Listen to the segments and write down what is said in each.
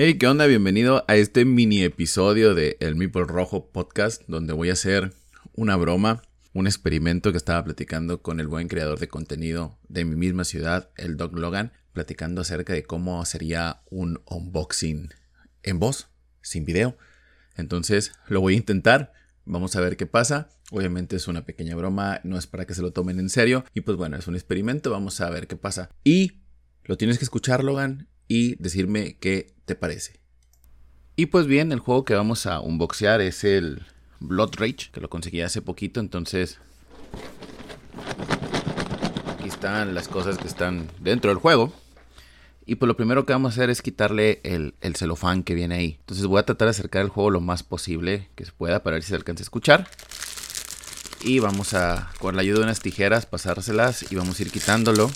Hey, ¿qué onda? Bienvenido a este mini episodio de El Meeple Rojo Podcast, donde voy a hacer una broma, un experimento que estaba platicando con el buen creador de contenido de mi misma ciudad, el Doc Logan, platicando acerca de cómo sería un unboxing en voz, sin video. Entonces lo voy a intentar, vamos a ver qué pasa. Obviamente es una pequeña broma, no es para que se lo tomen en serio. Y pues bueno, es un experimento, vamos a ver qué pasa. Y lo tienes que escuchar, Logan, y decirme qué te parece. Y pues bien, el juego que vamos a unboxear es el Blood Rage, que lo conseguí hace poquito, entonces aquí están las cosas que están dentro del juego. Y pues lo primero que vamos a hacer es quitarle el, el, celofán que viene ahí. Entonces voy a tratar de acercar el juego lo más posible que se pueda para ver si se alcanza a escuchar. Y vamos a, con la ayuda de unas tijeras, pasárselas y vamos a ir quitándolo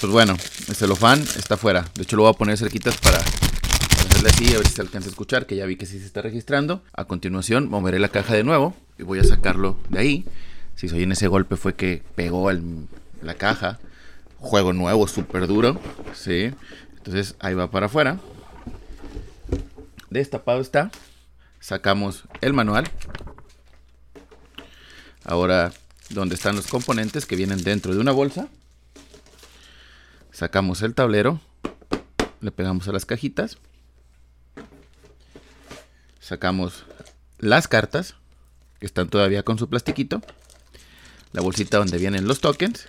pues bueno, el celofán está fuera. De hecho, lo voy a poner cerquitas para hacerle así, a ver si se alcanza a escuchar, que ya vi que sí se está registrando. A continuación, moveré la caja de nuevo y voy a sacarlo de ahí. Si soy en ese golpe fue que pegó la caja. Juego nuevo, súper duro. Sí. Entonces ahí va para afuera. Destapado está. Sacamos el manual. Ahora, donde están los componentes que vienen dentro de una bolsa. Sacamos el tablero, le pegamos a las cajitas, sacamos las cartas, que están todavía con su plastiquito, la bolsita donde vienen los tokens,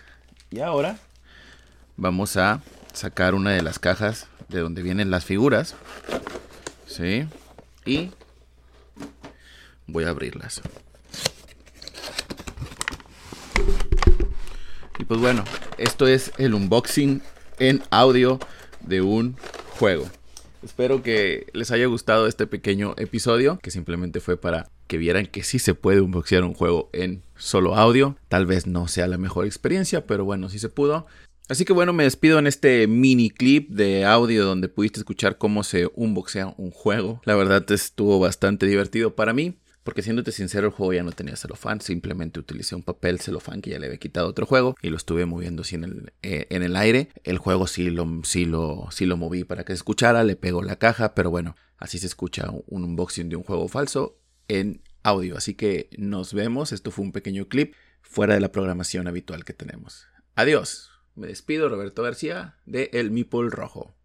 y ahora vamos a sacar una de las cajas de donde vienen las figuras, ¿sí? Y voy a abrirlas. Y pues bueno, esto es el unboxing en audio de un juego. Espero que les haya gustado este pequeño episodio, que simplemente fue para que vieran que sí se puede unboxear un juego en solo audio. Tal vez no sea la mejor experiencia, pero bueno, sí se pudo. Así que bueno, me despido en este mini clip de audio donde pudiste escuchar cómo se unboxea un juego. La verdad estuvo bastante divertido para mí. Porque siéndote sincero, el juego ya no tenía celofán, simplemente utilicé un papel celofán que ya le había quitado otro juego y lo estuve moviendo así en el, eh, en el aire. El juego sí lo, sí, lo, sí lo moví para que se escuchara, le pegó la caja, pero bueno, así se escucha un unboxing de un juego falso en audio. Así que nos vemos, esto fue un pequeño clip fuera de la programación habitual que tenemos. Adiós, me despido Roberto García de El Mipol Rojo.